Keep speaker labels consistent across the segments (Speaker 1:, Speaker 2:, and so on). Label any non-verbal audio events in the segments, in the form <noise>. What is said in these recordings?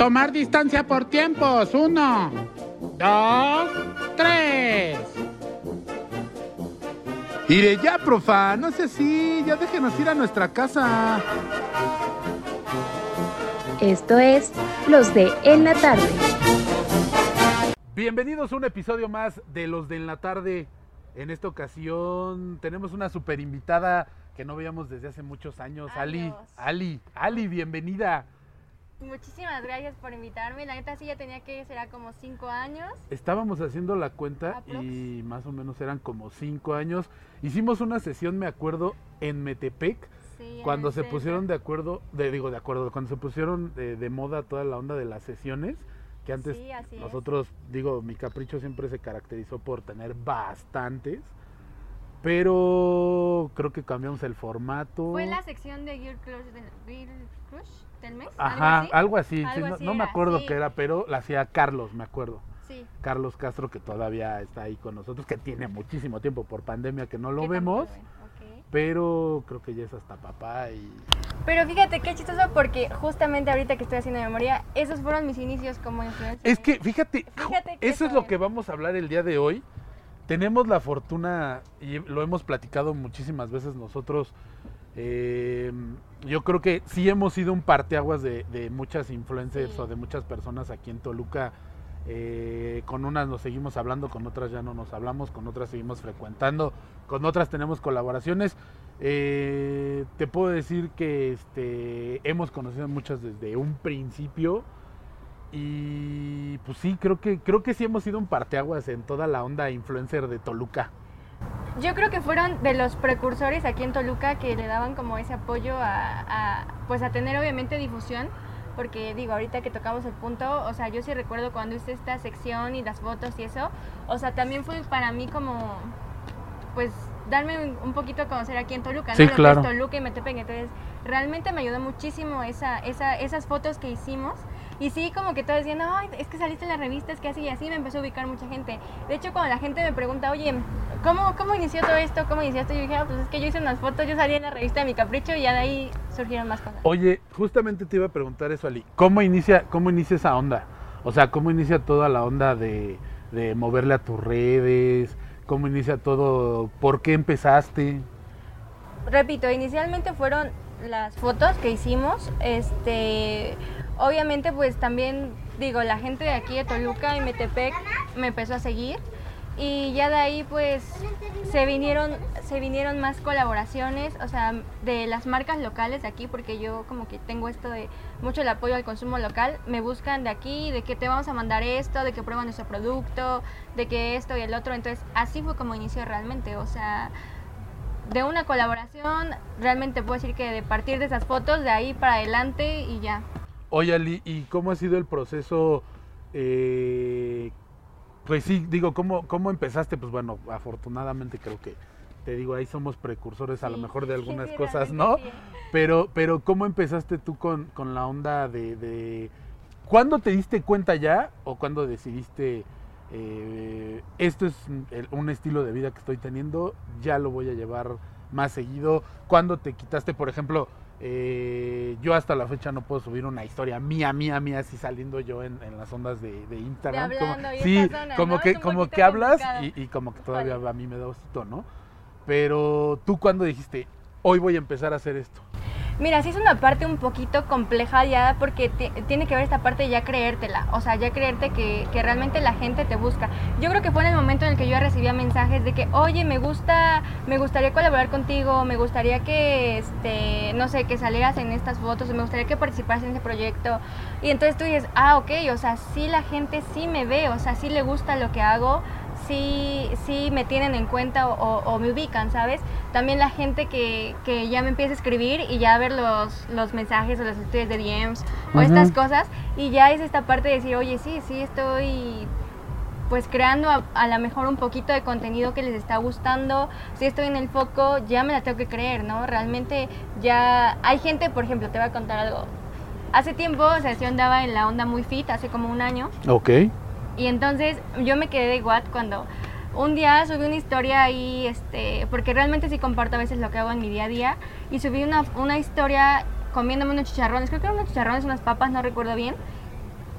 Speaker 1: Tomar distancia por tiempos. Uno, dos, tres.
Speaker 2: Iré ya, profa, no sé si, ya déjenos ir a nuestra casa.
Speaker 3: Esto es Los de En la Tarde.
Speaker 2: Bienvenidos a un episodio más de Los de En la Tarde. En esta ocasión tenemos una super invitada que no veíamos desde hace muchos años. Ali. Ali, Ali, bienvenida.
Speaker 4: Muchísimas gracias por invitarme. La neta sí ya tenía que será como cinco años.
Speaker 2: Estábamos haciendo la cuenta
Speaker 4: Aprox.
Speaker 2: y más o menos eran como cinco años. Hicimos una sesión, me acuerdo, en Metepec,
Speaker 4: Sí,
Speaker 2: cuando se pusieron de acuerdo, de, digo de acuerdo, cuando se pusieron de, de moda toda la onda de las sesiones, que antes
Speaker 4: Sí, así es.
Speaker 2: nosotros, digo, mi capricho siempre se caracterizó por tener bastantes, pero creo que cambiamos el formato.
Speaker 4: Fue la sección de Girl Crush, del, Girl Crush del mes.
Speaker 2: Ajá,
Speaker 4: así?
Speaker 2: algo así,
Speaker 4: Algo
Speaker 2: no,
Speaker 4: así
Speaker 2: no me acuerdo
Speaker 4: sí.
Speaker 2: qué era, pero la hacía Carlos, me acuerdo.
Speaker 4: Sí.
Speaker 2: Carlos Castro, que todavía está ahí con nosotros, que tiene muchísimo tiempo por pandemia que no lo
Speaker 4: ¿Qué
Speaker 2: vemos, pero creo que ya es hasta papá y...
Speaker 4: Pero fíjate qué chistoso porque justamente ahorita que estoy haciendo memoria, esos fueron mis inicios como influencer.
Speaker 2: Es que, fíjate,
Speaker 4: Fíjate que
Speaker 2: eso es lo que vamos a hablar el día de hoy. Tenemos la fortuna, y lo hemos platicado muchísimas veces nosotros, eh, yo creo que sí hemos sido un parteaguas de, de muchas influencers
Speaker 4: Sí.
Speaker 2: o de muchas personas aquí en Toluca. eh, con unas nos seguimos hablando, con otras ya no nos hablamos, con otras seguimos frecuentando, con otras tenemos colaboraciones. Eh, te puedo decir que este, hemos conocido muchas desde un principio. Y pues sí, creo que creo que sí hemos sido un parteaguas en toda la onda influencer de Toluca.
Speaker 4: Yo creo que fueron de los precursores aquí en Toluca que le daban como ese apoyo a, a, pues a tener obviamente difusión, porque digo, ahorita que tocamos el punto, o sea, yo sí recuerdo cuando hice esta sección y las fotos y eso, o sea, también fue para mí como, pues, darme un, poquito a conocer aquí en Toluca,
Speaker 2: Sí,
Speaker 4: ¿no?
Speaker 2: Claro.
Speaker 4: es Toluca y Metepec, entonces realmente me ayudó muchísimo esa, esa, esas fotos que hicimos. Y sí, como que todos decían, ay, es que saliste en la revista, es que así y así me empezó a ubicar mucha gente. De hecho, cuando la gente me pregunta, oye, ¿cómo, cómo inició todo esto? ¿Cómo iniciaste? Yo dije, ah, pues es que yo hice unas fotos, yo salí en la revista de mi capricho y ya de ahí surgieron más cosas.
Speaker 2: Oye, justamente te iba a preguntar eso, Ali. ¿Cómo inicia, cómo inicia esa onda? O sea, ¿cómo inicia toda la onda de, de moverle a tus redes? ¿Cómo inicia todo? ¿Por qué empezaste?
Speaker 4: Repito, inicialmente fueron las fotos que hicimos, este, obviamente pues también, digo, la gente de aquí de Toluca y Metepec me empezó a seguir y ya de ahí pues se vinieron, se vinieron más colaboraciones, o sea, de las marcas locales de aquí, porque yo como que tengo esto de mucho el apoyo al consumo local, me buscan de aquí, de que te vamos a mandar esto, de que prueban nuestro producto, de que esto y el otro, entonces así fue como inició realmente, o sea, de una colaboración, realmente puedo decir que de partir de esas fotos, de ahí para adelante y ya.
Speaker 2: Oye, Ali, ¿y cómo ha sido el proceso? eh, pues sí, digo, ¿cómo, ¿cómo empezaste? Pues bueno, afortunadamente creo que, te digo, ahí somos precursores a lo mejor de algunas
Speaker 4: sí,
Speaker 2: cosas, ¿no?
Speaker 4: sí.
Speaker 2: Pero, pero ¿cómo empezaste tú con, con la onda de, de... ¿Cuándo te diste cuenta ya o cuándo decidiste, eh, esto es un estilo de vida que estoy teniendo, ya lo voy a llevar más seguido? ¿Cuándo te quitaste, por ejemplo, eh, yo hasta la fecha no puedo subir una historia mía, mía, mía, así saliendo yo en, en las ondas de, de Instagram? como- sí,
Speaker 4: zona,
Speaker 2: como
Speaker 4: ¿no?
Speaker 2: que,
Speaker 4: Es
Speaker 2: como que hablas y, y como que todavía a mí me da osito, ¿no? Pero tú cuando dijiste, hoy voy a empezar a hacer esto.
Speaker 4: Mira, sí es una parte un poquito compleja ya porque ti- tiene que ver esta parte de ya creértela, o sea, ya creerte que, que realmente la gente te busca. Yo creo que fue en el momento en el que yo recibía mensajes de que, oye, me gusta, me gustaría colaborar contigo, me gustaría que, este, no sé, que salieras en estas fotos, me gustaría que participaras en ese proyecto. Y entonces tú dices, ah, ok, o sea, sí la gente sí me ve, o sea, sí le gusta lo que hago, sí, sí me tienen en cuenta o, o- o me ubican, ¿sabes? También la gente que, que ya me empieza a escribir y ya a ver los, los mensajes o las historias de DMs o estas cosas y ya es esta parte de decir, oye, sí, sí estoy pues creando a, a lo mejor un poquito de contenido que les está gustando, si estoy en el foco, ya me la tengo que creer, ¿no? Realmente ya hay gente, por ejemplo, te voy a contar algo. Hace tiempo, o sea, yo andaba en la onda muy fit, hace como un año,
Speaker 2: Ok.
Speaker 4: Y entonces yo me quedé de what cuando un día subí una historia ahí, este, porque realmente sí comparto a veces lo que hago en mi día a día, y subí una, una historia comiéndome unos chicharrones, creo que eran unos chicharrones, unas papas, no recuerdo bien,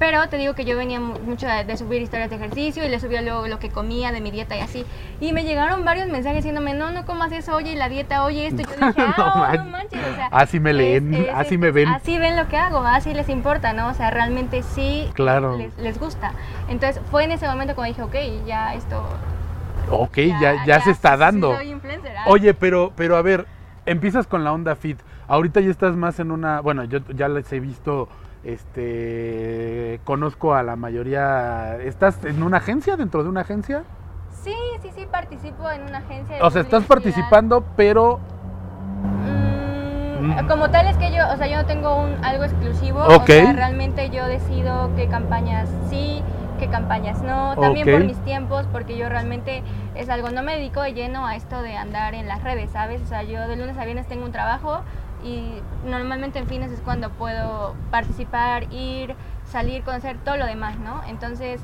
Speaker 4: Pero te digo que yo venía mu- mucho de, subir historias de ejercicio y le subía luego lo que comía de mi dieta y así. Y me llegaron varios mensajes diciéndome, no, no comas eso, oye, y la dieta, oye, esto. Y yo dije, <laughs>
Speaker 2: No
Speaker 4: ah, no,
Speaker 2: manches.
Speaker 4: manches, o sea.
Speaker 2: Así me leen, así me ven.
Speaker 4: Así ven lo que hago, así les importa, ¿no? O sea, realmente sí
Speaker 2: Claro.
Speaker 4: les, les gusta. Entonces fue en ese momento cuando dije, ok, ya esto...
Speaker 2: Ok, ya, ya, se está dando.
Speaker 4: soy influencer, ah.
Speaker 2: Oye, pero, pero a ver, empiezas con la onda fit. Ahorita ya estás más en una, bueno, yo ya les he visto, este, conozco a la mayoría. ¿Estás en una agencia, dentro de una agencia?
Speaker 4: Sí, sí, sí, participo en una agencia de
Speaker 2: O sea, estás participando, pero,
Speaker 4: Mm,
Speaker 2: Mm.
Speaker 4: Como tal es que yo, o sea, yo no tengo un, algo exclusivo.
Speaker 2: Ok.
Speaker 4: O sea, realmente yo decido qué campañas sí, qué campañas no. También por mis tiempos, porque yo realmente es algo, no me dedico de lleno a esto de andar en las redes, ¿sabes? O sea, yo de lunes a viernes tengo un trabajo y normalmente en fines es cuando puedo participar, ir, salir, conocer todo lo demás, ¿no? Entonces,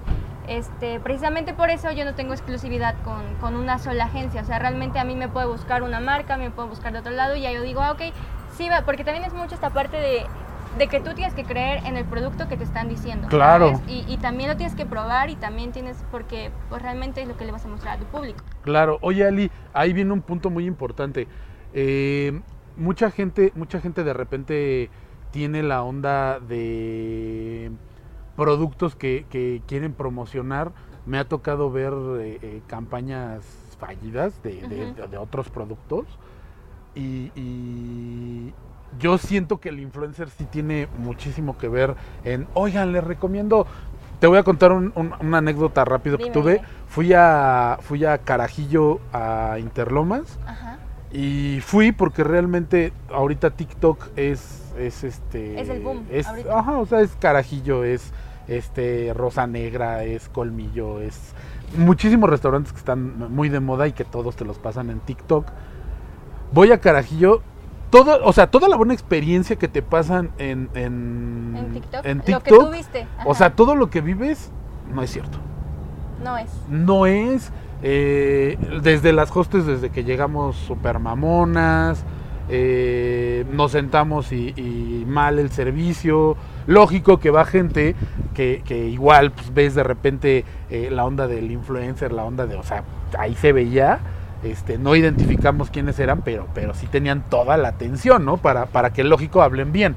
Speaker 4: este, precisamente por eso yo no tengo exclusividad con, con una sola agencia. O sea, realmente a mí me puede buscar una marca, me puede buscar de otro lado y ya yo digo, ah, ok, sí va, porque también es mucho esta parte de, de que tú tienes que creer en el producto que te están diciendo.
Speaker 2: Claro.
Speaker 4: y también lo tienes que probar y también tienes, porque pues, realmente es lo que le vas a mostrar a tu público.
Speaker 2: claro. Oye, Ali, ahí viene un punto muy importante. Eh, mucha gente, mucha gente de repente tiene la onda de productos que, que quieren promocionar. Me ha tocado ver eh, eh, campañas fallidas de, de-
Speaker 4: Ujú.
Speaker 2: de- de otros productos. Y, y yo siento que el influencer sí tiene muchísimo que ver en, oigan, les recomiendo, te voy a contar un- un- una anécdota rápido que tuve. Fui a, fui a Carajillo, a Interlomas.
Speaker 4: Ajá.
Speaker 2: Y fui porque realmente ahorita TikTok es, es este.
Speaker 4: Es el boom
Speaker 2: es- ajá, o sea, es carajillo, es este rosa negra, es colmillo, es muchísimos restaurantes que están muy de moda y que todos te los pasan en TikTok. Voy a carajillo. Todo, o sea, toda la buena experiencia que te pasan en, en,
Speaker 4: En TikTok.
Speaker 2: en
Speaker 4: Lo que tú viste.
Speaker 2: o sea, todo lo que vives no es cierto
Speaker 4: No es.
Speaker 2: no es eh, desde las hostes, desde que llegamos super mamonas, eh, nos sentamos y, mal el servicio. Lógico que va gente que, que igual pues, ves de repente eh, la onda del influencer, la onda de, o sea, ahí se veía. Este, no identificamos quiénes eran, pero, pero sí tenían toda la atención, ¿no? Para, para que lógico hablen bien.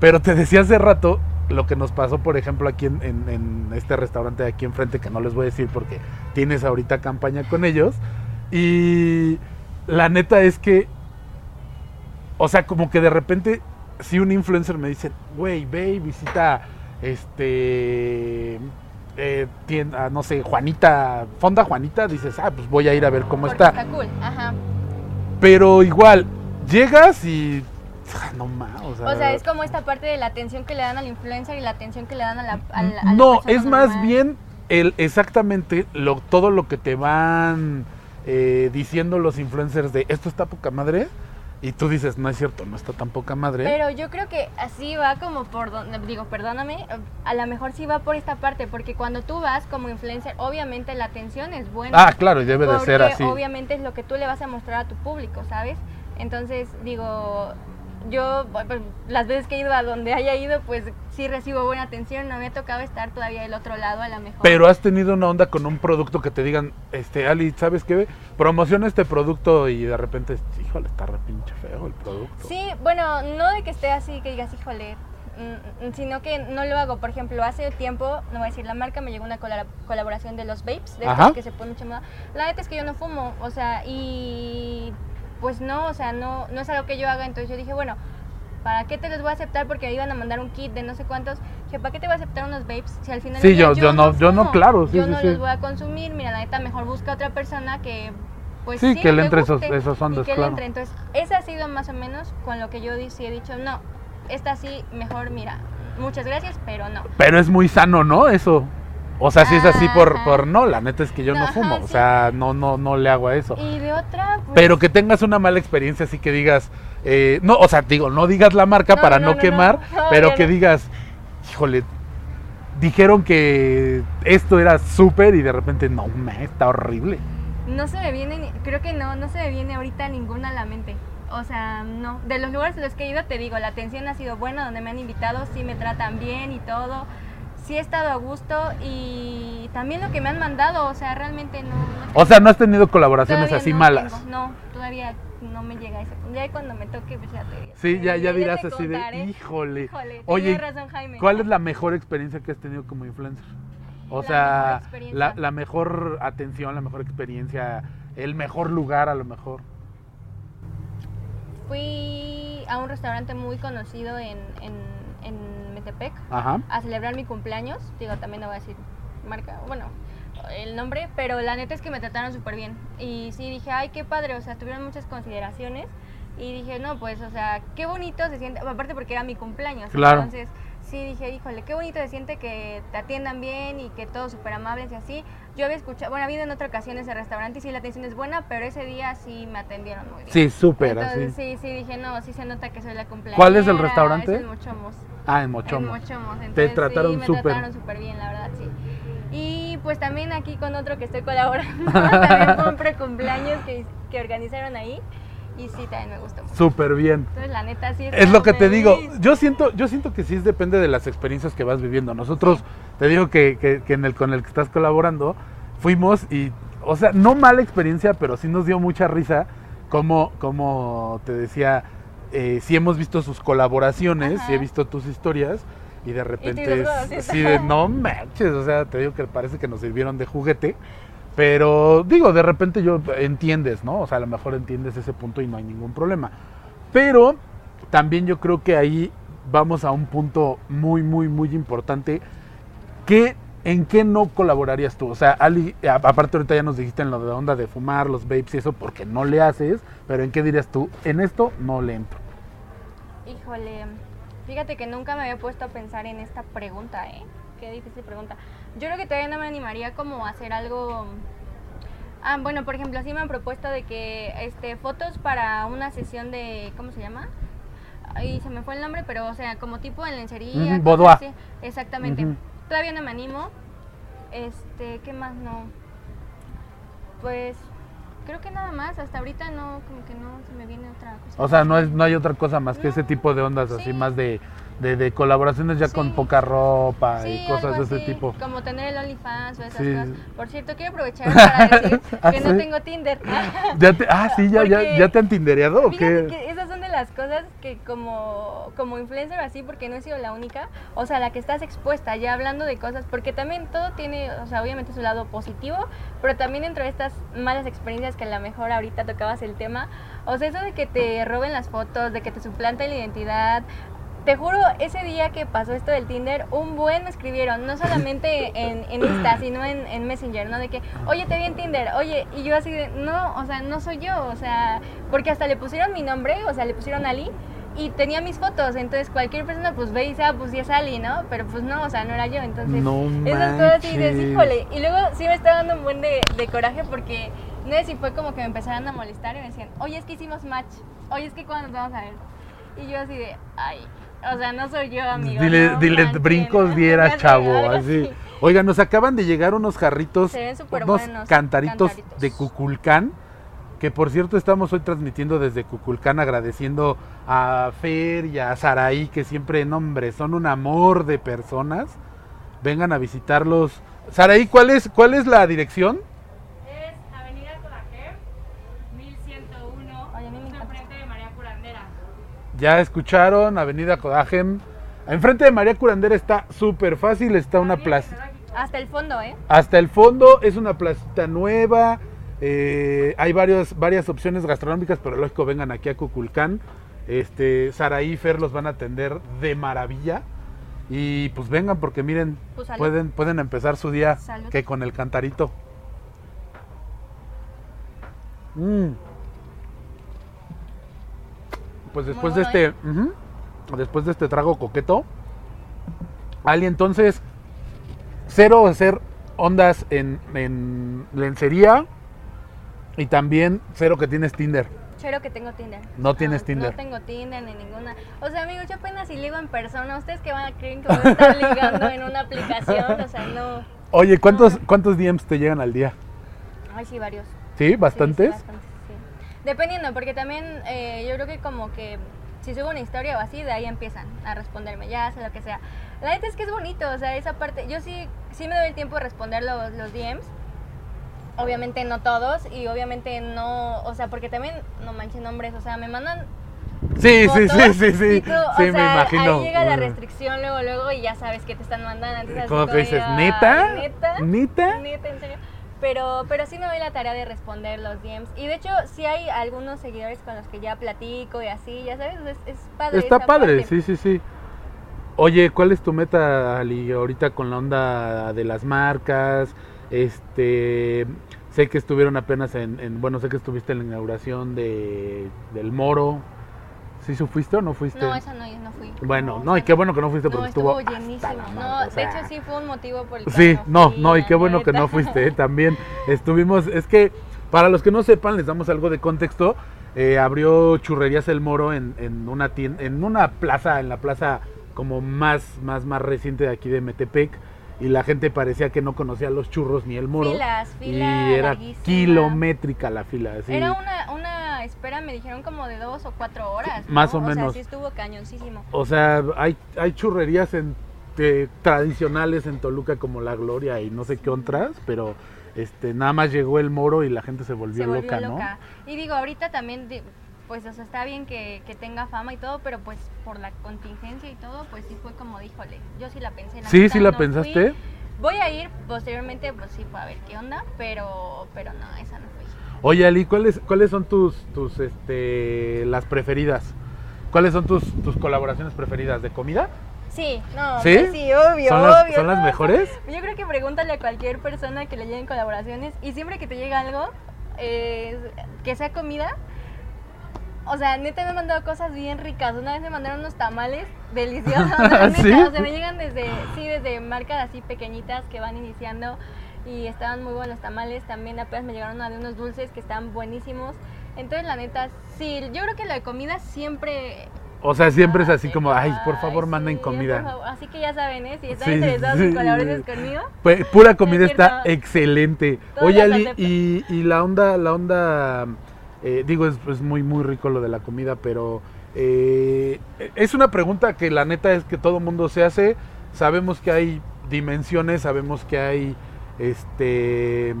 Speaker 2: Pero te decía hace rato lo que nos pasó, por ejemplo, aquí en, en- en este restaurante de aquí enfrente, que no les voy a decir porque tienes ahorita campaña con ellos. Y la neta es que, o sea, como que de repente, si un influencer me dice, güey, ve y visita, este, eh, tienda, no sé, Juanita, Fonda Juanita, dices, ah, pues voy a ir a ver cómo
Speaker 4: Porque
Speaker 2: está.
Speaker 4: Está cool. Ajá.
Speaker 2: Pero igual, llegas y, ah, no mames, o sea,
Speaker 4: O sea, es como esta parte de la atención que le dan al influencer y la atención que le dan a la. a la- a la
Speaker 2: no, es más
Speaker 4: normal.
Speaker 2: bien el exactamente lo, todo lo que te van eh, diciendo los influencers de esto está poca madre y tú dices no es cierto, no está tan poca madre.
Speaker 4: Pero yo creo que así va como por donde, digo, perdóname, a lo mejor sí va por esta parte, porque cuando tú vas como influencer, obviamente la atención es buena.
Speaker 2: ah, claro, y debe de ser así.
Speaker 4: Obviamente es lo que tú le vas a mostrar a tu público, ¿sabes? Entonces, digo, yo pues, las veces que he ido a donde haya ido, pues sí recibo buena atención, no me ha tocado estar todavía del otro lado a lo mejor.
Speaker 2: Pero has tenido una onda con un producto que te digan, este, Ali, ¿sabes qué? Promociona este producto y de repente, híjole, está re pinche feo el producto.
Speaker 4: Sí, bueno, no de que esté así, que digas, híjole, mm, mm, sino que no lo hago. Por ejemplo, hace tiempo, no voy a decir la marca, me llegó una colab- colaboración de los vapes, de estos que se ponen mucho moda. La neta es que yo no fumo, o sea, y pues no, o sea, no, no es algo que yo haga. Entonces yo dije, bueno, ¿para qué te los voy a aceptar? Porque me iban a mandar un kit de no sé cuántos. Dije, ¿para qué te voy a aceptar unos vapes si al final
Speaker 2: Sí, yo- yo no- yo no, claro, sí,
Speaker 4: yo
Speaker 2: sí,
Speaker 4: no
Speaker 2: sí.
Speaker 4: los voy a consumir. Mira, la neta, mejor busca otra persona que pues
Speaker 2: Sí, que le entre esos-
Speaker 4: guste
Speaker 2: esos
Speaker 4: y
Speaker 2: ondas,
Speaker 4: que
Speaker 2: claro.
Speaker 4: entre. Entonces, ese ha sido más o menos con lo que yo sí he dicho, no, esta sí, mejor, mira, muchas gracias, pero no.
Speaker 2: Pero es muy sano, ¿no? Eso. O sea, si es así por,
Speaker 4: Ajá.
Speaker 2: por no, la neta es que yo no fumo, o
Speaker 4: sí.
Speaker 2: sea, no, no, no le hago a eso.
Speaker 4: Y de otra, pues,
Speaker 2: Pero que tengas una mala experiencia, así que digas, eh, no, o sea, digo, no digas la marca
Speaker 4: No,
Speaker 2: para
Speaker 4: no,
Speaker 2: quemar, pero que digas, híjole, dijeron que esto era súper y de repente, no, me está horrible.
Speaker 4: no se me viene, creo que no, no se me viene ahorita ninguna a la mente. O sea, no. De los lugares a los que he ido, te digo, la atención ha sido buena, donde me han invitado, sí me tratan bien y todo. Sí he estado a gusto y también lo que me han mandado, o sea, realmente no... no
Speaker 2: O sea, no has tenido colaboraciones así
Speaker 4: no
Speaker 2: malas.
Speaker 4: tengo, no, todavía no me llega punto. Ya cuando me toque, pues ya te.
Speaker 2: Sí, ya, ya dirás así de, híjole.
Speaker 4: Híjole,
Speaker 2: Oye,
Speaker 4: tenías razón, Jaime.
Speaker 2: ¿cuál es la mejor experiencia que has tenido como influencer? O
Speaker 4: La
Speaker 2: sea,
Speaker 4: mejor
Speaker 2: la mejor atención, la mejor experiencia, el mejor lugar a lo mejor.
Speaker 4: Fui a un restaurante muy conocido en, en, en Metepec
Speaker 2: Ajá.
Speaker 4: a celebrar mi cumpleaños. Digo, también no voy a decir marca, bueno, el nombre, pero la neta es que me trataron súper bien. Y sí dije, ay, qué padre, o sea, tuvieron muchas consideraciones. Y dije, no, pues, o sea, qué bonito se siente, aparte porque era mi cumpleaños.
Speaker 2: Claro.
Speaker 4: Entonces, sí dije, híjole, qué bonito se siente que te atiendan bien y que todos súper amables y así. Yo había escuchado, bueno, había ido en otra ocasión ese restaurante y sí la atención es buena, pero ese día sí me atendieron muy bien.
Speaker 2: Sí, súper así.
Speaker 4: sí, sí, dije, no, sí se nota que soy la cumpleaños.
Speaker 2: ¿Cuál es el restaurante?
Speaker 4: Es el Mochomos.
Speaker 2: Ah, en Mochomo.
Speaker 4: En Mochomos.
Speaker 2: Te
Speaker 4: Entonces,
Speaker 2: trataron
Speaker 4: sí, me
Speaker 2: súper.
Speaker 4: trataron súper bien, la verdad, sí. Y pues también aquí con otro que estoy colaborando, <laughs> también fue un precumpleaños que, que organizaron ahí y sí, también me gustó mucho.
Speaker 2: Súper bien.
Speaker 4: Entonces, la neta, sí.
Speaker 2: Es lo que te digo. Yo siento, yo siento que sí depende de las experiencias que vas viviendo. Nosotros, te digo que, que- que en el con el que estás colaborando, fuimos y, o sea, no mala experiencia, pero sí nos dio mucha risa. Como, como te decía, eh, sí hemos visto sus colaboraciones,
Speaker 4: Ajá.
Speaker 2: sí he visto tus historias. Y de repente,
Speaker 4: dices,
Speaker 2: es-
Speaker 4: "Oh, sí
Speaker 2: sí,
Speaker 4: está".
Speaker 2: de no manches, o sea, te digo que parece que nos sirvieron de juguete. Pero digo, de repente yo entiendes, ¿no? O sea, a lo mejor entiendes ese punto y no hay ningún problema. Pero también yo creo que ahí vamos a un punto muy, muy, muy importante. que ¿En qué no colaborarías tú? O sea, Ali, aparte ahorita ya nos dijiste en lo de onda de fumar, los vapes y eso, porque no le haces, pero ¿en qué dirías tú? En esto no le entro.
Speaker 4: Híjole, fíjate que nunca me había puesto a pensar en esta pregunta, ¿eh? Qué difícil pregunta. Yo creo que todavía no me animaría como a hacer algo... Ah, bueno, por ejemplo, sí me han propuesto de que este fotos para una sesión de... ¿Cómo se llama? Ahí se me fue el nombre, pero o sea, como tipo en lencería.
Speaker 2: Boudoir.
Speaker 4: así. Exactamente. Todavía no me animo. Este, ¿qué más no? Pues creo que nada más. Hasta ahorita no, como que no se me viene otra cosa.
Speaker 2: O sea, no, es, no hay otra cosa más que
Speaker 4: No,
Speaker 2: ese tipo de ondas así,
Speaker 4: sí.
Speaker 2: más de, de, de colaboraciones ya con poca ropa
Speaker 4: Sí,
Speaker 2: y cosas de ese tipo.
Speaker 4: Como tener el OnlyFans o esas
Speaker 2: Sí.
Speaker 4: cosas. Por cierto, quiero aprovechar para decir <laughs>
Speaker 2: ¿Ah,
Speaker 4: que no
Speaker 2: sí?
Speaker 4: tengo Tinder.
Speaker 2: ¿Ya te, ah, sí, ya, ya,
Speaker 4: Porque-
Speaker 2: ya te han tindereado o qué?
Speaker 4: que las cosas que como, como influencer así, porque no he sido la única, o sea, la que estás expuesta ya hablando de cosas, porque también todo tiene, o sea, obviamente su lado positivo, pero también dentro de estas malas experiencias que a lo mejor ahorita tocabas el tema, o sea, eso de que te roben las fotos, de que te suplanten la identidad, te juro, ese día que pasó esto del Tinder, un buen me escribieron, no solamente <laughs> en, en Insta, sino en, en Messenger, ¿no? De que, oye, te vi en Tinder, oye, y yo así de, no, o sea, no soy yo, o sea, porque hasta le pusieron mi nombre, o sea, le pusieron Ali, y tenía mis fotos, entonces cualquier persona pues ve y dice, ah, pues sí es Ali, ¿no? Pero pues no, o sea, no era yo, entonces
Speaker 2: No
Speaker 4: esas cosas así de, híjole, y luego sí me está dando un buen de, de coraje porque no sé si fue como que me empezaron a molestar y me decían, oye, es que hicimos match, oye, es que cuando nos vamos a ver. Y yo así de, ay, o sea, no soy yo, amigo.
Speaker 2: Dile,
Speaker 4: no
Speaker 2: dile
Speaker 4: manchen".
Speaker 2: brincos <laughs> dieras,
Speaker 4: Algo
Speaker 2: chavo, así. Oiga, nos acaban de llegar unos jarritos,
Speaker 4: Se ven súper
Speaker 2: unos
Speaker 4: buenos,
Speaker 2: cantaritos,
Speaker 4: cantaritos.
Speaker 2: de Cuculcán, que por cierto estamos hoy transmitiendo desde Cuculcán agradeciendo a Fer y a Saraí, que siempre, no, hombre, son un amor de personas. Vengan a visitarlos. Saraí, ¿cuál es, cuál es la dirección? Ya escucharon, Avenida Codajem. Enfrente de María Curandera está súper fácil, está una plaza.
Speaker 4: Hasta el fondo, ¿eh?
Speaker 2: Hasta el fondo es una placita nueva. eh, hay varios, varias opciones gastronómicas, pero lógico, vengan aquí a Cuculcán. Este, Saraí y Fer los van a atender de maravilla. Y pues vengan porque miren,
Speaker 4: Pues
Speaker 2: pueden, pueden empezar su día
Speaker 4: Salud.
Speaker 2: que con el cantarito. Mm. Pues después de
Speaker 4: bueno,
Speaker 2: este, después de este trago coqueto, Ali entonces cero hacer ondas en, en lencería y también cero que tienes Tinder.
Speaker 4: Cero que tengo Tinder.
Speaker 2: No tienes Tinder.
Speaker 4: No tengo Tinder ni ninguna. O sea, amigos, yo apenas si ligo en persona. ¿Ustedes que van a creer que voy a estar ligando en una aplicación? O sea, no.
Speaker 2: Oye, ¿cuántos,
Speaker 4: No.
Speaker 2: cuántos DMs te llegan al día?
Speaker 4: Ay, sí, varios.
Speaker 2: ¿Sí?
Speaker 4: Sí, sí,
Speaker 2: ¿Bastantes?
Speaker 4: Dependiendo, porque también eh, yo creo que como que si subo una historia o así, de ahí empiezan a responderme, ya sé lo que sea. La neta es que es bonito, o sea, esa parte, yo sí, sí me doy el tiempo de responder los, los DMs. Obviamente no todos y obviamente no, o sea, porque también, no manches nombres, o sea, me mandan
Speaker 2: Sí, sí, sí, sí, sí.
Speaker 4: o
Speaker 2: sí, me
Speaker 4: sea,
Speaker 2: imagino.
Speaker 4: Ahí llega la restricción luego, luego y ya sabes que te están mandando. Entonces,
Speaker 2: ¿Cómo que dices? ¿Neta?
Speaker 4: ¿Neta?
Speaker 2: ¿Neta?
Speaker 4: Neta, en serio. Pero, pero sí me doy la tarea de responder los DMs. Y de hecho, sí hay algunos seguidores con los que ya platico y así, ya sabes, es, es padre.
Speaker 2: Está padre,
Speaker 4: parte.
Speaker 2: sí, sí, sí. Oye, ¿cuál es tu meta, Ali, ahorita con la onda de las marcas? Este, sé que estuvieron apenas en, en- bueno, sé que estuviste en la inauguración de, del Moro. ¿Sí fuiste o no fuiste?
Speaker 4: No, esa no, yo no fui.
Speaker 2: Bueno, no, y qué bueno que no fuiste
Speaker 4: no,
Speaker 2: porque
Speaker 4: estuvo,
Speaker 2: estuvo,
Speaker 4: llenísimo. No, de hecho sí fue un motivo por el cual
Speaker 2: Sí, no,
Speaker 4: fui,
Speaker 2: no, y qué bueno que no fuiste, ¿eh? <laughs> también estuvimos, es que para los que no sepan, les damos algo de contexto, eh, abrió Churrerías El Moro en, en una tien- en una plaza, en la plaza como más, más, más reciente de aquí de Metepec, y la gente parecía que no conocía los churros ni el moro.
Speaker 4: Filas,
Speaker 2: y era
Speaker 4: larguísima.
Speaker 2: kilométrica la fila, así.
Speaker 4: Era una, una espera, me dijeron como de dos o cuatro horas.
Speaker 2: Más
Speaker 4: ¿no?
Speaker 2: o
Speaker 4: O sea,
Speaker 2: menos.
Speaker 4: sí estuvo cañoncísimo.
Speaker 2: O sea, hay, hay churrerías en, eh, tradicionales en Toluca como La Gloria y no sé qué otras, pero este nada más llegó el moro y la gente se volvió,
Speaker 4: se volvió
Speaker 2: loca,
Speaker 4: loca. Y digo, ahorita también, pues, o sea, está bien que, que tenga fama y todo, pero pues por la contingencia y todo, pues sí fue como, díjole, yo sí la pensé.
Speaker 2: ¿no? Sí, sí la
Speaker 4: no fui.
Speaker 2: pensaste.
Speaker 4: Voy a ir posteriormente, pues sí, a ver qué onda, pero, pero no, esa no fui.
Speaker 2: Oye, Ali, ¿cuáles, cuáles son tus, tus, este, las preferidas? ¿Cuáles son tus, tus colaboraciones preferidas? ¿De comida?
Speaker 4: Sí, no,
Speaker 2: ¿Sí?
Speaker 4: sí, obvio,
Speaker 2: ¿Son las,
Speaker 4: obvio.
Speaker 2: son las mejores?
Speaker 4: Yo creo que pregúntale a cualquier persona que le lleguen colaboraciones y siempre que te llega algo, eh, que sea comida, o sea, neta me han mandado cosas bien ricas. Una vez me mandaron unos tamales deliciosos. <laughs> neta,
Speaker 2: ¿Sí?
Speaker 4: o sea, me llegan desde, sí, desde marcas así pequeñitas que van iniciando y estaban muy buenos tamales. También apenas me llegaron a de unos dulces que están buenísimos. Entonces, la neta, sí, yo creo que la de comida siempre
Speaker 2: O sea, siempre es así
Speaker 4: Ay,
Speaker 2: como, ay, por
Speaker 4: ay,
Speaker 2: favor, manden
Speaker 4: sí,
Speaker 2: comida.
Speaker 4: favor. Así que ya saben, ¿eh? Si están
Speaker 2: Sí,
Speaker 4: interesados
Speaker 2: sí.
Speaker 4: en colaboraciones conmigo,
Speaker 2: Pues, pura comida
Speaker 4: Es
Speaker 2: está excelente. Oye, Ali, y la onda, la onda, eh, digo, es, es muy, muy rico lo de la comida, pero eh, es una pregunta que la neta es que todo mundo se hace. Sabemos que hay dimensiones, sabemos que hay, este,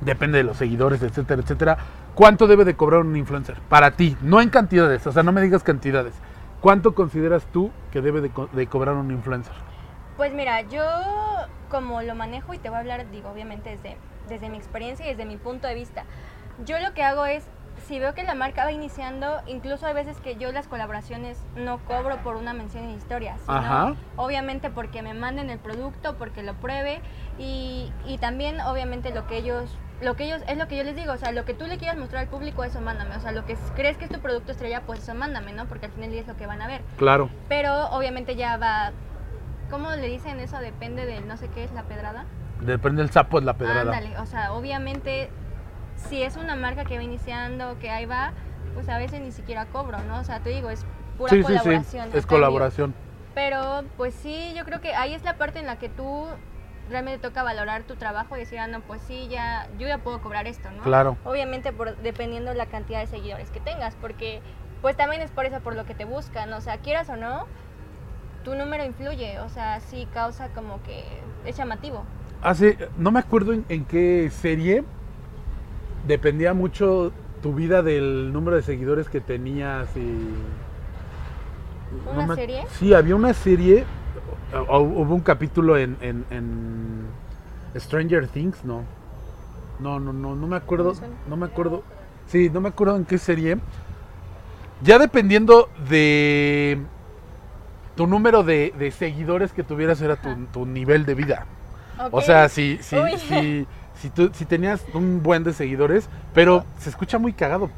Speaker 2: depende de los seguidores, etcétera, etcétera. ¿Cuánto debe de cobrar un influencer? Para ti, no en cantidades, o sea, no me digas cantidades. ¿Cuánto consideras tú que debe de, de cobrar un influencer?
Speaker 4: pues mira, yo como lo manejo y te voy a hablar, digo, obviamente desde, desde mi experiencia y desde mi punto de vista. Yo lo que hago es, si veo que la marca va iniciando, incluso hay veces que yo las colaboraciones no cobro por una mención en historias, sino
Speaker 2: Ajá.
Speaker 4: obviamente porque me manden el producto, porque lo pruebe y, y también obviamente lo que ellos lo que ellos es lo que yo les digo, o sea, lo que tú le quieras mostrar al público eso mándame, o sea, lo que crees que es tu producto estrella, pues eso mándame, ¿no? Porque al final es lo que van a ver.
Speaker 2: Claro.
Speaker 4: Pero obviamente ya va ¿Cómo le dicen eso? Depende del no sé qué es la pedrada.
Speaker 2: Depende del sapo es la pedrada.
Speaker 4: Ándale, o sea, obviamente si es una marca que va iniciando, que ahí va, pues a veces ni siquiera cobro, ¿no? O sea, te digo, es pura
Speaker 2: sí, sí, sí,
Speaker 4: colaboración.
Speaker 2: es colaboración.
Speaker 4: Pero pues sí, yo creo que ahí es la parte en la que tú realmente toca valorar tu trabajo y decir, ah, no, pues sí, ya, yo ya puedo cobrar esto, ¿no?
Speaker 2: Claro.
Speaker 4: Obviamente por, dependiendo la cantidad de seguidores que tengas, porque pues también es por eso por lo que te buscan, o sea, quieras o no, tu número influye, o sea, sí causa como que es llamativo.
Speaker 2: Hace, no me acuerdo en, en qué serie dependía mucho tu vida del número de seguidores que tenías y...
Speaker 4: ¿Una serie?
Speaker 2: Sí, había una serie, o- hubo un capítulo en, en- en Stranger Things, no. No, no, no, no me acuerdo, no me acuerdo. Sí, no me acuerdo en qué serie. Ya dependiendo de tu número de, de seguidores que tuvieras era tu, tu nivel de vida. O sea, si, si, si, si, tú, si tenías un buen de seguidores, pero se escucha muy cagado,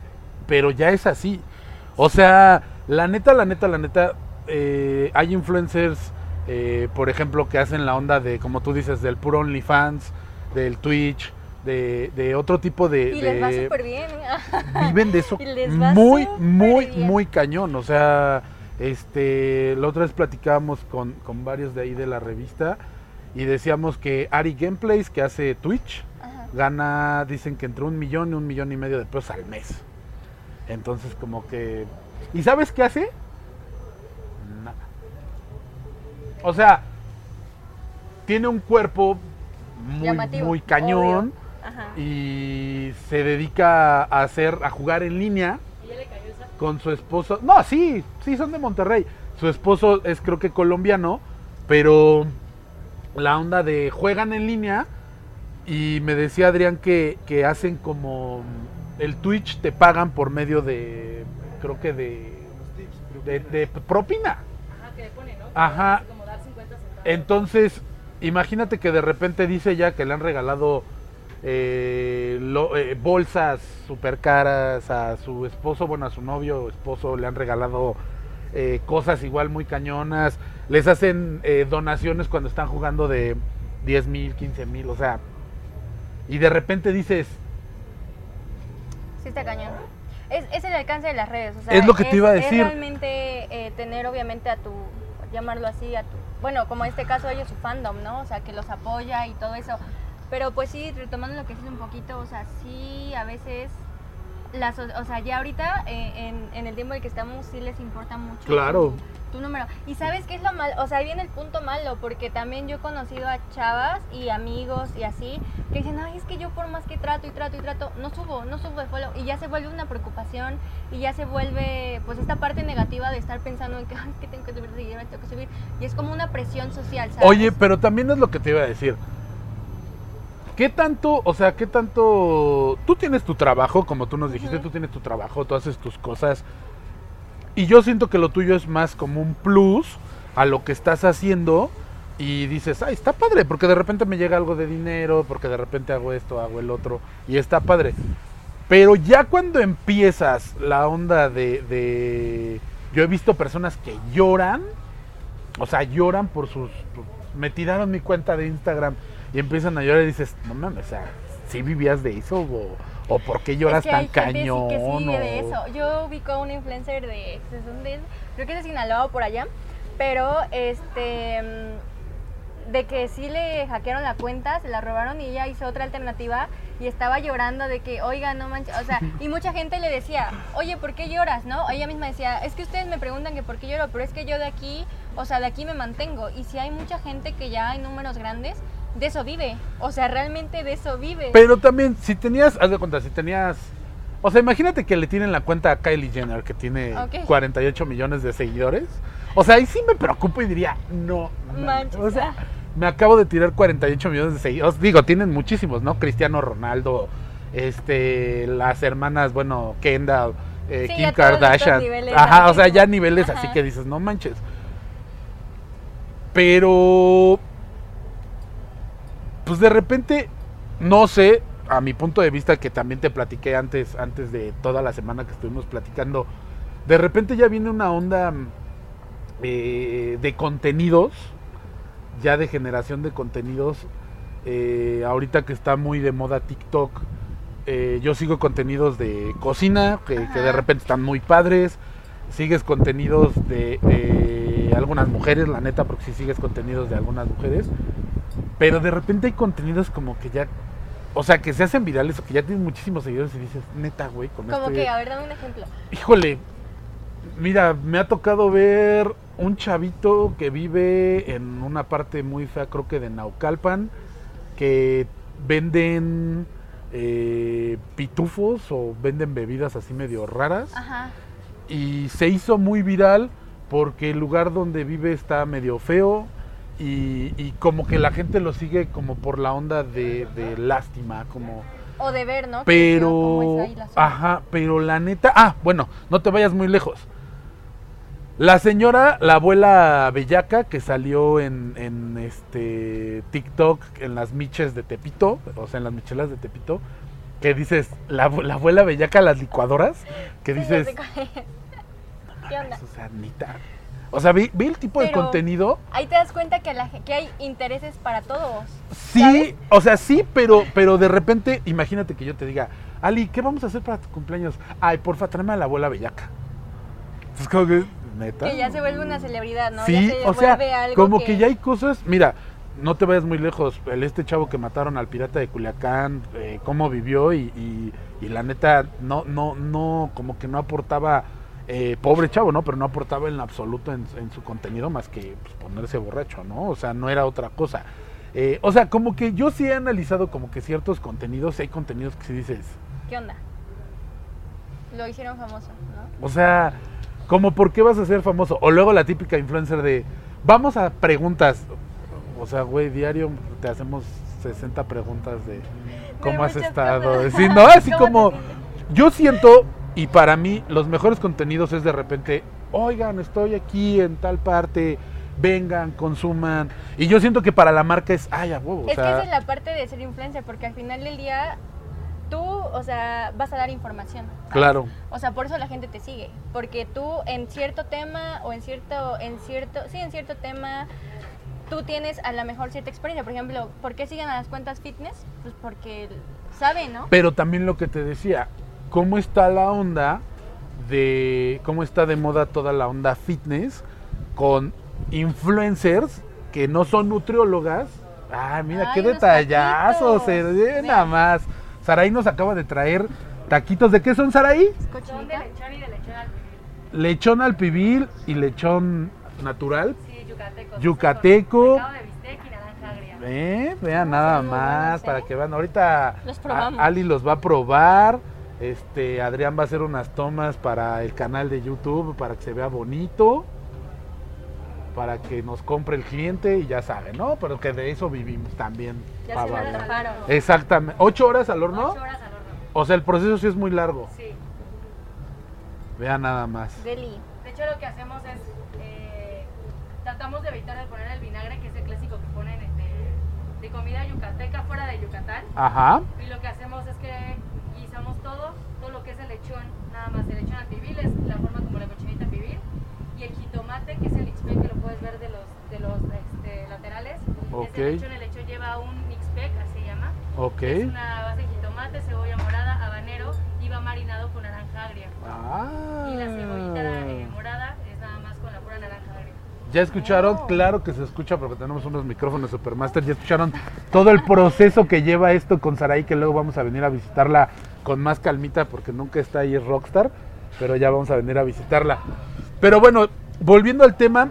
Speaker 2: pero ya es así. O sea, la neta, la neta, la neta, eh, hay influencers, eh, por ejemplo, que hacen la onda de, como tú dices, del puro OnlyFans, del Twitch, de, de otro tipo de...
Speaker 4: Y les va súper bien. <laughs>
Speaker 2: viven de eso muy, muy,
Speaker 4: bien.
Speaker 2: muy cañón. O sea, este, la otra vez platicábamos con, con varios de ahí de la revista y decíamos que Ari Gameplays, que hace Twitch,
Speaker 4: Ajá.
Speaker 2: gana, dicen que entre un millón y un millón y medio de pesos al mes. Entonces, como que ¿Y sabes qué hace? Nada. O sea, tiene un cuerpo muy,
Speaker 4: Llamativo,
Speaker 2: muy cañón
Speaker 4: obvio. Ajá.
Speaker 2: y se dedica a hacer, a jugar en línea
Speaker 5: ¿Y ya le cayó esa?
Speaker 2: con su esposo. No, sí, sí, son de Monterrey. Su esposo es creo que colombiano, pero la onda de juegan en línea y me decía Adrián que, que hacen como el Twitch te pagan por medio de, creo que de, de, de propina.
Speaker 5: Ajá, que le pone, ¿no?
Speaker 2: Ajá.
Speaker 5: Así Como dar 50 centavos.
Speaker 2: Entonces, imagínate que de repente dice ya que le han regalado eh, lo- eh, bolsas super caras a su esposo, bueno, a su novio o esposo le han regalado eh, cosas igual muy cañonas. Les hacen eh, donaciones cuando están jugando de 10 mil, 15 mil, o sea. Y de repente dices,
Speaker 4: Sí está cañón. Es, es el alcance de las redes. O sea,
Speaker 2: Es lo que te iba a decir.
Speaker 4: Es realmente eh, tener obviamente a tu, llamarlo así, a tu, bueno, como en este caso ellos su fandom, ¿no? O sea, que los apoya y todo eso. Pero pues sí, retomando lo que dices un poquito, o sea, sí a veces, las, o sea, ya ahorita eh, en, en el tiempo en el que estamos sí les importa mucho.
Speaker 2: Claro.
Speaker 4: Tu, número. Y sabes qué es lo malo, o sea, ahí viene el punto malo, porque también yo he conocido a chavas y amigos y así, que dicen, ay, es que yo por más que trato y trato y trato, no subo, no subo de follow, y ya se vuelve una preocupación, y ya se vuelve, pues, esta parte negativa de estar pensando en que, ay, es que tengo que subir seguidores, tengo que subir, y es como una presión social, ¿sabes?
Speaker 2: Oye, pero también es lo que te iba a decir. ¿Qué tanto, o sea, qué tanto... Tú tienes tu trabajo, como tú nos dijiste,
Speaker 4: Ujú.
Speaker 2: tú tienes tu trabajo, tú haces tus cosas. Y yo siento que lo tuyo es más como un plus a lo que estás haciendo. Y dices, ay, está padre, porque de repente me llega algo de dinero, porque de repente hago esto, hago el otro, y está padre. Pero ya cuando empiezas la onda de, de- Yo he visto personas que lloran, o sea, lloran por sus... me tiraron mi cuenta de Instagram y empiezan a llorar y dices, no mames, o sea, ¿sí vivías de eso? ¿O, o por qué lloras
Speaker 4: es que
Speaker 2: tan
Speaker 4: hay gente sí
Speaker 2: cañón?
Speaker 4: que sí vive de
Speaker 2: o-
Speaker 4: eso. Yo ubico a un influencer de, ¿de? Creo que es de Sinaloa o por allá, pero este de que sí le hackearon la cuenta, se la robaron y ella hizo otra alternativa y estaba llorando de que, oiga, no manches, o sea, <laughs> y mucha gente le decía, oye, ¿por qué lloras? ¿No? Ella misma decía, es que ustedes me preguntan que por qué lloro, pero es que yo de aquí, o sea, de aquí me mantengo. Y si hay mucha gente que ya hay números grandes, de eso vive. O sea, realmente de eso vive.
Speaker 2: Pero también, si tenías, haz de cuenta, si tenías... O sea, imagínate que le tienen la cuenta a Kylie Jenner, que tiene
Speaker 4: Ok.
Speaker 2: 48 millones de seguidores. O sea, ahí sí me preocupo y diría, no,
Speaker 4: Manches.
Speaker 2: o sea, me acabo de tirar 48 millones de seguidores. Digo, tienen muchísimos, ¿no? Cristiano Ronaldo, este, las hermanas, bueno, Kendall, eh,
Speaker 4: Sí,
Speaker 2: Kim Kardashian. Ajá, o sea, ya niveles así que dices, no manches. Pero pues de repente, no sé, a mi punto de vista que también te platiqué antes, antes de toda la semana que estuvimos platicando, de repente ya viene una onda mm, eh, de contenidos, ya de generación de contenidos, eh, ahorita que está muy de moda TikTok, eh, yo sigo contenidos de cocina, que, que de repente están muy padres, sigues contenidos de, de algunas mujeres, la neta, porque si sigues contenidos de algunas mujeres, pero de repente hay contenidos como que ya, o sea, que se hacen virales o que ya tienen muchísimos seguidores y dices, neta, güey, con
Speaker 4: Como
Speaker 2: este-
Speaker 4: que, a ver, dame un ejemplo.
Speaker 2: Híjole, mira, me ha tocado ver un chavito que vive en una parte muy fea, creo que de Naucalpan, que venden eh, pitufos o venden bebidas así medio raras
Speaker 4: Ajá.
Speaker 2: y se hizo muy viral porque el lugar donde vive está medio feo y, y como que la gente lo sigue como por la onda de, de lástima, como...
Speaker 4: O de ver, ¿no?
Speaker 2: Pero,
Speaker 4: es ahí la
Speaker 2: ajá, pero la neta, ah, bueno, no te vayas muy lejos. La señora, la abuela bellaca que salió en, en este TikTok en las miches de Tepito, o sea, en las michelas de Tepito, que dices, la, abue- la abuela bellaca las licuadoras, que dices.
Speaker 4: ¿Qué onda?
Speaker 2: o sea, neta. O sea, ve, ve el tipo de contenido.
Speaker 4: Ahí te das cuenta que, la, ge- que hay intereses para todos.
Speaker 2: Sí,
Speaker 4: ¿sabes?
Speaker 2: o sea, sí, pero, pero de repente, imagínate que yo te diga, Ali, ¿qué vamos a hacer para tu cumpleaños? Ay, porfa, tráeme a la abuela bellaca. Es como que, neta.
Speaker 4: Que ya se vuelve una celebridad, ¿no?
Speaker 2: Sí,
Speaker 4: ya se
Speaker 2: o sea,
Speaker 4: algo
Speaker 2: como que... ya hay cosas, mira, no te vayas muy lejos, el este chavo que mataron al pirata de Culiacán, eh, cómo vivió y, y- y la neta no, no, no, como que no aportaba eh, pobre chavo, ¿no? Pero no aportaba en absoluto en, en su contenido más que pues, ponerse borracho, ¿no? O sea, no era otra cosa. Eh, o sea, como que yo sí he analizado como que ciertos contenidos, hay contenidos que sí dices,
Speaker 4: ¿Qué onda? Lo hicieron famoso, ¿no?
Speaker 2: o sea, como por qué vas a ser famoso. O luego la típica influencer de, vamos a preguntas. O sea, güey, diario te hacemos 60 preguntas de cómo has estado. Sí, no, así <laughs>
Speaker 4: ¿Cómo te
Speaker 2: como, yo siento, y para mí, los mejores contenidos es de repente, oigan, estoy aquí en tal parte, vengan, consuman. Y yo siento que para la marca es, ay, a huevo. o
Speaker 4: Es que esa es la parte de ser influencer, porque al final del día tú, o sea, vas a dar información. ¿sabes?
Speaker 2: Claro.
Speaker 4: O sea, por eso la gente te sigue, porque tú en cierto tema o en cierto, en cierto, sí, en cierto tema, tú tienes a lo mejor cierta experiencia. Por ejemplo, ¿por qué siguen a las cuentas fitness? Pues porque saben, ¿no?
Speaker 2: Pero también lo que te decía, ¿cómo está la onda de cómo está de moda toda la onda fitness con influencers que no son nutriólogas? Ah, mira
Speaker 4: Ay,
Speaker 2: qué detallazos, ve
Speaker 4: Vean.
Speaker 2: nada más. Saraí nos acaba de traer taquitos, ¿de qué son Saraí?
Speaker 5: Son de lechón y de lechón al pibil.
Speaker 2: Lechón al pibil y lechón natural.
Speaker 5: Sí, yucateco.
Speaker 2: Yucateco. Eh, vean nada más para
Speaker 4: ¿eh?
Speaker 2: que vean. Ahorita
Speaker 4: Los.
Speaker 2: Ali los va a probar. Este, Adrián va a hacer unas tomas para el canal de YouTube para que se vea bonito. Para que nos compre el cliente y ya sabe, ¿no? Pero que de eso vivimos también.
Speaker 5: Ya se me.
Speaker 2: Exactamente. ¿Ocho horas al horno?
Speaker 5: Ocho horas al horno.
Speaker 2: O sea, el proceso sí es muy largo.
Speaker 5: Sí.
Speaker 2: Vean nada más.
Speaker 4: Deli.
Speaker 5: De hecho, lo que hacemos es. eh, tratamos de evitar de poner el vinagre, que es el clásico que ponen este, de comida yucateca fuera de Yucatán.
Speaker 2: Ajá.
Speaker 5: Y lo que hacemos es que guisamos todo, todo lo que es el lechón, nada más el lechón al pibil, es la forma como la cochinita pibil. Y el jitomate, que es el ixpec, que lo puedes ver de los, de los este, laterales.
Speaker 2: Ok.
Speaker 5: Ese lechón, el lechón lleva un ixpec, así se llama.
Speaker 2: Ok.
Speaker 5: Es una base de jitomate, cebolla morada, habanero y va marinado con naranja agria.
Speaker 2: Ah.
Speaker 5: Y la cebollita eh, morada es nada más con la pura naranja agria.
Speaker 2: ¿Ya escucharon?
Speaker 4: Oh.
Speaker 2: Claro que se escucha porque tenemos unos micrófonos Supermaster. ¿Ya escucharon todo el proceso que lleva esto con Saraí? Que luego vamos a venir a visitarla con más calmita porque nunca está ahí Rockstar. Pero ya vamos a venir a visitarla. Pero bueno, volviendo al tema,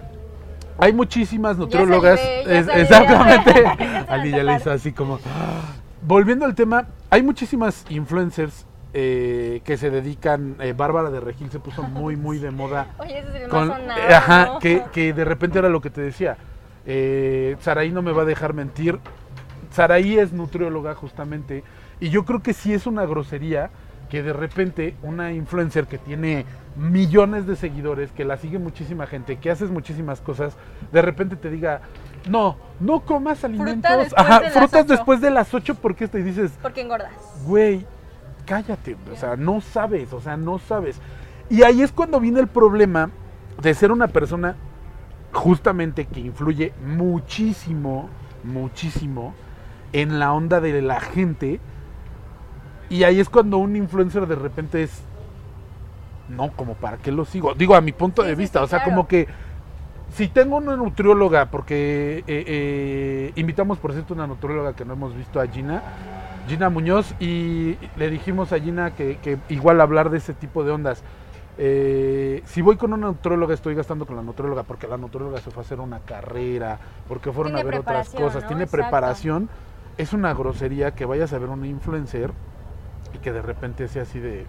Speaker 2: hay muchísimas nutriólogas.
Speaker 4: ya
Speaker 2: exactamente. <laughs>
Speaker 4: Ya <laughs>
Speaker 2: Ali ya le hizo así como. Volviendo al tema, hay muchísimas influencers eh, que se dedican. eh, Bárbara de Regil se puso <laughs> muy, muy de moda
Speaker 4: Oye, ese es el
Speaker 2: con-
Speaker 4: más sonado.
Speaker 2: eh, ajá, que, que de repente era lo que te decía. Eh, Saraí no me va a dejar mentir. Saraí es nutrióloga justamente. Y yo creo que sí es una grosería que de repente una influencer que tiene millones de seguidores, que la sigue muchísima gente, que haces muchísimas cosas, de repente te diga, no, no comas alimentos.
Speaker 4: después
Speaker 2: Ajá,
Speaker 4: de
Speaker 2: frutas
Speaker 4: ocho".
Speaker 2: después de las 8 porque te dices,
Speaker 4: Porque engordas.
Speaker 2: güey, cállate, o sea, no sabes, o sea, no sabes. Y ahí es cuando viene el problema de ser una persona justamente que influye muchísimo, muchísimo en la onda de la gente. Y ahí es cuando un influencer de repente es, no, como para qué lo sigo. Digo, a mi punto
Speaker 4: Sí,
Speaker 2: de
Speaker 4: sí,
Speaker 2: vista,
Speaker 4: sí,
Speaker 2: o sea,
Speaker 4: claro.
Speaker 2: como que si tengo una nutrióloga, porque eh, eh, invitamos por cierto una nutrióloga que no hemos visto a Gina, Gina Muñoz, y le dijimos a Gina que, que igual hablar de ese tipo de ondas. Eh, si voy con una nutrióloga, estoy gastando con la nutrióloga porque la nutrióloga se fue a hacer una carrera, porque fueron
Speaker 4: Tiene
Speaker 2: a ver otras cosas,
Speaker 4: ¿no?
Speaker 2: tiene
Speaker 4: Exacto.
Speaker 2: preparación. Es una grosería que vayas a ver un influencer y que de repente sea así de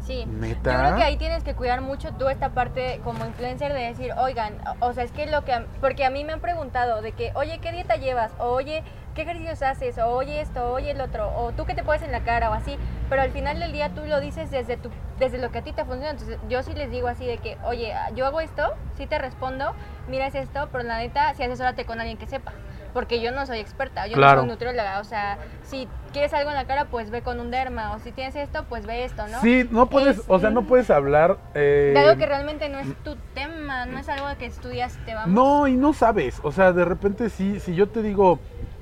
Speaker 4: Sí.
Speaker 2: neta.
Speaker 4: Yo creo que ahí tienes que cuidar mucho tú esta parte como influencer de decir, oigan, o sea, es que lo que, porque a mí me han preguntado de que, oye, ¿qué dieta llevas? O oye, ¿qué ejercicios haces? O oye esto, oye el otro, o tú qué te pones en la cara o así, pero al final del día tú lo dices desde tu, desde lo que a ti te funciona, entonces yo sí les digo así de que, oye, yo hago esto, sí te respondo, mira es esto, pero la neta, sí asesórate con alguien que sepa. Porque yo no soy experta, yo
Speaker 2: Claro.
Speaker 4: no soy nutrióloga, o sea, si quieres algo en la cara, pues ve con un derma, o si tienes esto, pues ve esto, ¿no?
Speaker 2: Sí, no puedes,
Speaker 4: Es-
Speaker 2: o sea, no puedes hablar. eh,
Speaker 4: De algo que realmente no es tu tema, no es algo que estudias, te vamos.
Speaker 2: no, y no sabes. O sea, de repente, sí, si yo te digo,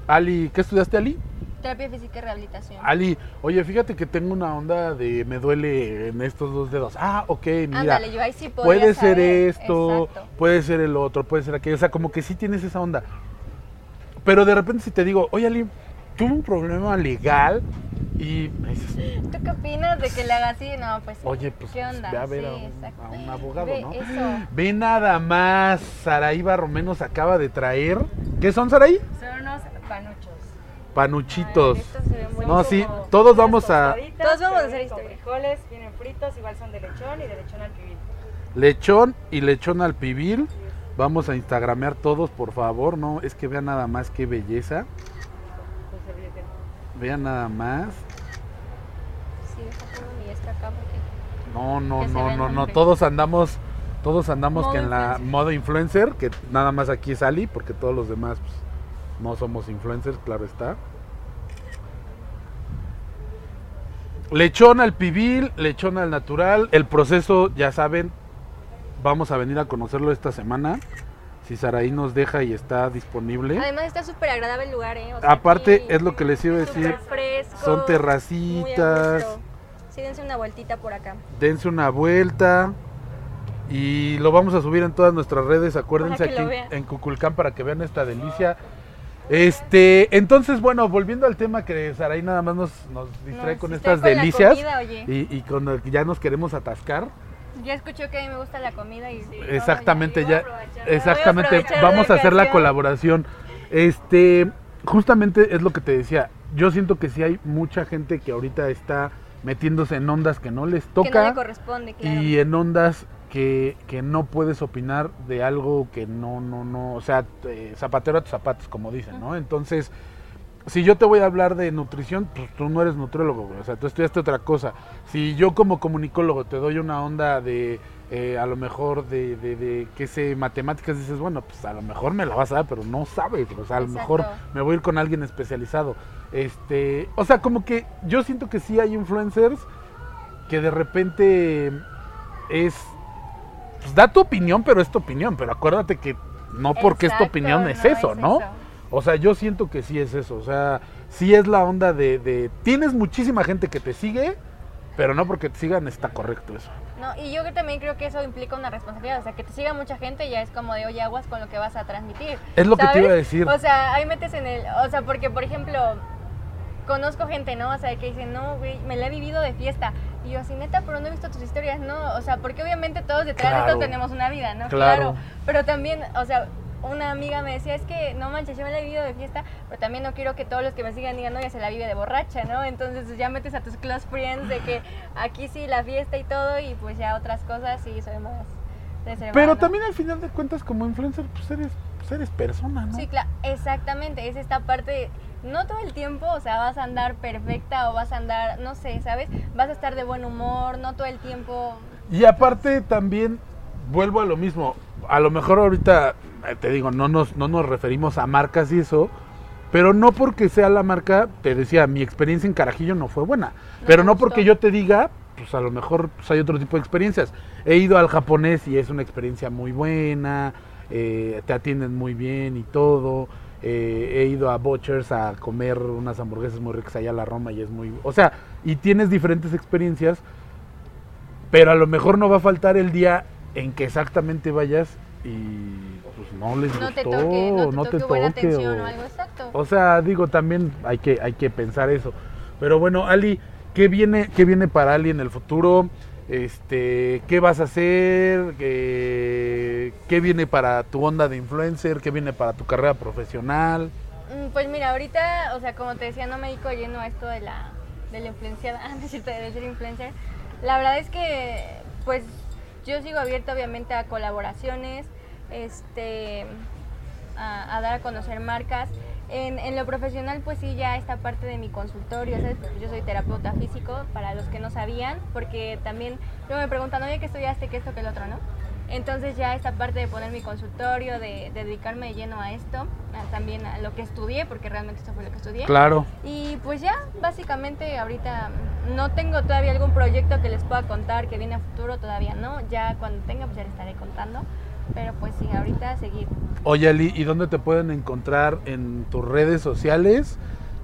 Speaker 2: Ali, ¿qué estudiaste, Ali?
Speaker 4: Terapia física y rehabilitación.
Speaker 2: Ali, oye, fíjate que tengo una onda de me duele en estos dos dedos. Ah, ok, mira.
Speaker 4: Ándale, yo ahí sí
Speaker 2: puede ser
Speaker 4: saber.
Speaker 2: esto,
Speaker 4: Exacto.
Speaker 2: puede ser el otro, puede ser aquello. O sea, como que sí tienes esa onda. Pero de repente si te digo, oye Ali, tuve un problema legal Y me dices,
Speaker 4: ¿Tú qué opinas de que le haga así? No, pues.
Speaker 2: oye, pues
Speaker 4: ¿Qué onda?
Speaker 2: ve a ver
Speaker 4: Sí,
Speaker 2: a, un,
Speaker 4: exacto.
Speaker 2: a un abogado,
Speaker 4: Ve
Speaker 2: ¿no?
Speaker 4: eso.
Speaker 2: Ve nada más, Saraí Barromé nos acaba de traer. ¿Qué son, Saraí?
Speaker 5: Son unos panuchos.
Speaker 2: Panuchitos.
Speaker 4: Estos se ven
Speaker 2: No, sí, todos vamos a
Speaker 4: Todos vamos a hacer historia.
Speaker 5: frijoles, vienen fritos, igual son de lechón y de lechón al pibil.
Speaker 2: lechón y lechón al pibil. Vamos a instagramear todos, por favor, no, es que vean nada más qué belleza. Vean nada más.
Speaker 4: Sí, acá porque.
Speaker 2: No, no, no, no, no, todos andamos, todos andamos
Speaker 4: Modo
Speaker 2: que en la modo influencer, que nada más aquí es Ali, porque todos los demás pues, no somos influencers, claro está. Lechón al pibil, lechón al natural, el proceso, ya saben, vamos a venir a conocerlo esta semana, si Saraí nos deja y está disponible.
Speaker 4: Además está súper agradable el lugar, ¿eh? O sea,
Speaker 2: Aparte, es lo que les iba a decir,
Speaker 4: fresco,
Speaker 2: son terracitas.
Speaker 4: Sí, dense una vueltita por acá.
Speaker 2: dense una vuelta y lo vamos a subir en todas nuestras redes, acuérdense aquí en Cuculcán para que vean esta delicia. Este, entonces bueno, volviendo al tema que Saraí nada más nos, nos distrae
Speaker 4: Nos
Speaker 2: con estas
Speaker 4: con
Speaker 2: delicias
Speaker 4: comida,
Speaker 2: y, y que ya nos queremos atascar.
Speaker 4: Ya escuchó que a mí me gusta la comida y... no,
Speaker 2: Exactamente, ya, exactamente, vamos a hacer la colaboración. Este, justamente es lo que te decía, yo siento que sí hay mucha gente que ahorita está metiéndose en ondas que no les
Speaker 4: Que no
Speaker 2: toca.
Speaker 4: le corresponde, claro.
Speaker 2: y en ondas que, que no puedes opinar de algo que no, no, no, o sea, eh, zapatero a tus zapatos, como dicen, ¿no? Entonces, si yo te voy a hablar de nutrición, pues tú no eres nutriólogo, güey, o sea, tú estudiaste otra cosa. Si yo como comunicólogo te doy una onda de, eh, a lo mejor, de, de, de, qué sé, matemáticas, dices, bueno, pues a lo mejor me la vas a dar, pero no sabes, o sea, a lo
Speaker 4: Exacto.
Speaker 2: mejor me voy a ir con alguien especializado. Este, o sea, como que yo siento que sí hay influencers que de repente es pues da tu opinión, pero es tu opinión, pero acuérdate que no porque es tu
Speaker 4: Exacto,
Speaker 2: opinión es
Speaker 4: no
Speaker 2: eso, ¿no?
Speaker 4: eso.
Speaker 2: O sea, yo siento que sí es eso, o sea, sí es la onda de, de tienes muchísima gente que te sigue, pero no porque te sigan está correcto eso.
Speaker 4: No, y yo también creo que eso implica una responsabilidad, o sea, que te siga mucha gente ya es como de, oye, aguas con lo que vas a transmitir.
Speaker 2: Es lo que te iba a decir.
Speaker 4: O sea, ahí metes en el, o sea, porque por ejemplo, conozco gente, ¿no? O sea, que dice, no, güey, me la he vivido de fiesta. Y yo así, neta, pero no he visto tus historias, ¿no? O sea, porque obviamente todos detrás de esto tenemos una vida, ¿no?
Speaker 2: Claro.
Speaker 4: Pero también, o sea, una amiga me decía, es que no manches, yo me la he vivido de fiesta, pero también no quiero que todos los que me sigan digan, no, ya se la vive de borracha, ¿no? Entonces ya metes a tus close friends de que <laughs> aquí sí la fiesta y todo, y pues ya otras cosas sí soy más reservada,
Speaker 2: Pero
Speaker 4: ¿no?
Speaker 2: también al final de cuentas como influencer pues eres, pues eres persona, ¿no?
Speaker 4: Sí, claro, exactamente, es esta parte, de- no todo el tiempo, o sea, vas a andar perfecta o vas a andar, no sé, ¿sabes? Vas a estar de buen humor, no todo el tiempo.
Speaker 2: Y aparte también vuelvo a lo mismo. A lo mejor ahorita te digo, no nos, no nos referimos a marcas y eso, pero no porque sea la marca, te decía, mi experiencia en Carajillo no fue buena. pero no porque yo te diga, pues a lo mejor pues, hay otro tipo de experiencias. He ido al japonés y es una experiencia muy buena, eh, te atienden muy bien y todo. eh, he ido a Butchers a comer unas hamburguesas muy ricas allá a la Roma y es muy... O sea, y tienes diferentes experiencias, pero a lo mejor no va a faltar el día en que exactamente vayas y no les
Speaker 4: No te
Speaker 2: gustó,
Speaker 4: toque, no te
Speaker 2: no
Speaker 4: toque
Speaker 2: te
Speaker 4: buena
Speaker 2: toque,
Speaker 4: atención
Speaker 2: o-
Speaker 4: o algo exacto.
Speaker 2: o sea, digo, también hay que, hay que pensar eso. Pero bueno, Ali, ¿qué viene, qué viene para Ali en el futuro? Este, ¿Qué vas a hacer? ¿Qué, qué viene para tu onda de influencer? ¿Qué viene para tu carrera profesional?
Speaker 4: Mm, Pues mira, ahorita, o sea, como te decía, no me dedico lleno a esto de la, de la influenciada, <laughs> ah, no es cierto, de ser influencer. La verdad es que, pues, yo sigo abierta obviamente a colaboraciones, este, a, a dar a conocer marcas. En, en lo profesional, pues sí, ya esta parte de mi consultorio, ¿sabes? Yo soy terapeuta físico, para los que no sabían, porque también luego me preguntan, oye, ¿qué estudiaste? ¿Qué esto? ¿Qué el otro? ¿No? Entonces ya esta parte de poner mi consultorio, de, de dedicarme de lleno a esto, a- también a lo que estudié, porque realmente esto fue lo que estudié.
Speaker 2: Claro.
Speaker 4: Y pues ya, básicamente ahorita no tengo todavía algún proyecto que les pueda contar que viene a futuro, todavía no. Ya cuando tenga, pues ya les estaré contando. Pero pues sí, ahorita seguir.
Speaker 2: Oye, Ali, ¿y dónde te pueden encontrar en tus redes sociales?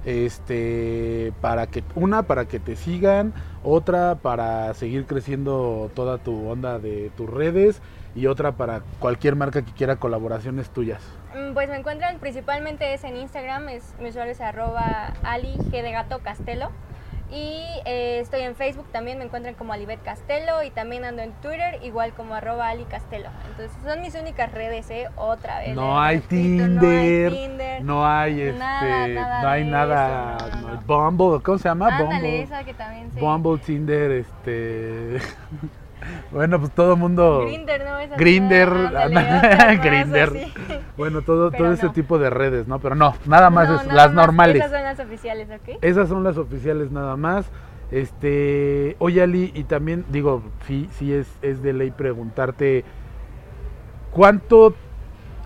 Speaker 2: Este, para que, una, para que te sigan, otra, para seguir creciendo toda tu onda de tus redes, y otra para cualquier marca que quiera colaboraciones tuyas.
Speaker 4: Mm, Pues me encuentran principalmente es en Instagram, es, mi usuario es arroba Ali G de Gato Castelo. Y eh, estoy en Facebook también, me encuentran como Alibet Castelo y también ando en Twitter igual como arroba Ali Castelo. Entonces son mis únicas redes, ¿eh? Otra vez.
Speaker 2: No
Speaker 4: eh,
Speaker 2: hay Tinder,
Speaker 4: No hay Tinder.
Speaker 2: no hay este,
Speaker 4: Nada, nada
Speaker 2: no hay
Speaker 4: de
Speaker 2: nada,
Speaker 4: eso, no, no,
Speaker 2: no,
Speaker 4: no.
Speaker 2: Bumble, ¿cómo se llama?
Speaker 4: Ándale,
Speaker 2: Bumble,
Speaker 4: esa que también se...
Speaker 2: Bumble, Tinder, este, <laughs> bueno, pues todo el mundo,
Speaker 4: Grinder, ¿no? Esa
Speaker 2: Grinder,
Speaker 4: ándale, <laughs>
Speaker 2: Grinder.
Speaker 4: así.
Speaker 2: bueno, todo,
Speaker 4: Pero
Speaker 2: todo ese tipo de redes, ¿no? Pero no, nada más
Speaker 4: No,
Speaker 2: es-
Speaker 4: nada
Speaker 2: las
Speaker 4: más,
Speaker 2: normales.
Speaker 4: Esas son las oficiales, ¿ok?
Speaker 2: Esas son las oficiales nada más. Este, oye Ali, y también digo, sí, sí es, es de ley preguntarte cuánto,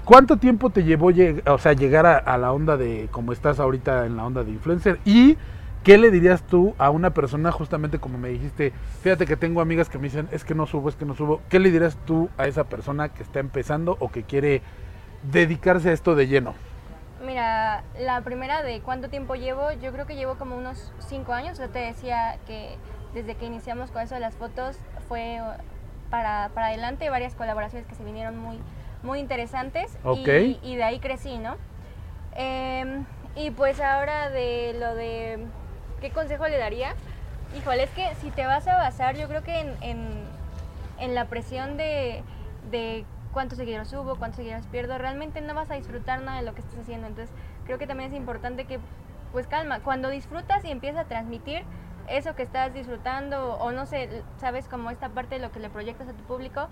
Speaker 2: cuánto tiempo te llevó o sea, llegar a, a la onda de como estás ahorita en la onda de influencer y qué le dirías tú a una persona justamente como me dijiste, fíjate que tengo amigas que me dicen es que no subo, es que no subo, ¿qué le dirías tú a esa persona que está empezando o que quiere dedicarse a esto de lleno?
Speaker 4: Mira, la primera de cuánto tiempo llevo, yo creo que llevo como unos cinco años. Yo te decía que desde que iniciamos con eso de las fotos fue para, para adelante varias colaboraciones que se vinieron muy, muy interesantes
Speaker 2: Ok.
Speaker 4: y, y de ahí crecí, ¿no? Em, y pues ahora de lo de qué consejo le daría, híjole, es que si te vas a basar, yo creo que en, en, en la presión de, de cuántos seguidores subo, cuántos seguidores pierdo, realmente no vas a disfrutar nada de lo que estás haciendo. Entonces, creo que también es importante que, pues calma, cuando disfrutas y empiezas a transmitir eso que estás disfrutando, o no sé, sabes, como esta parte de lo que le proyectas a tu público,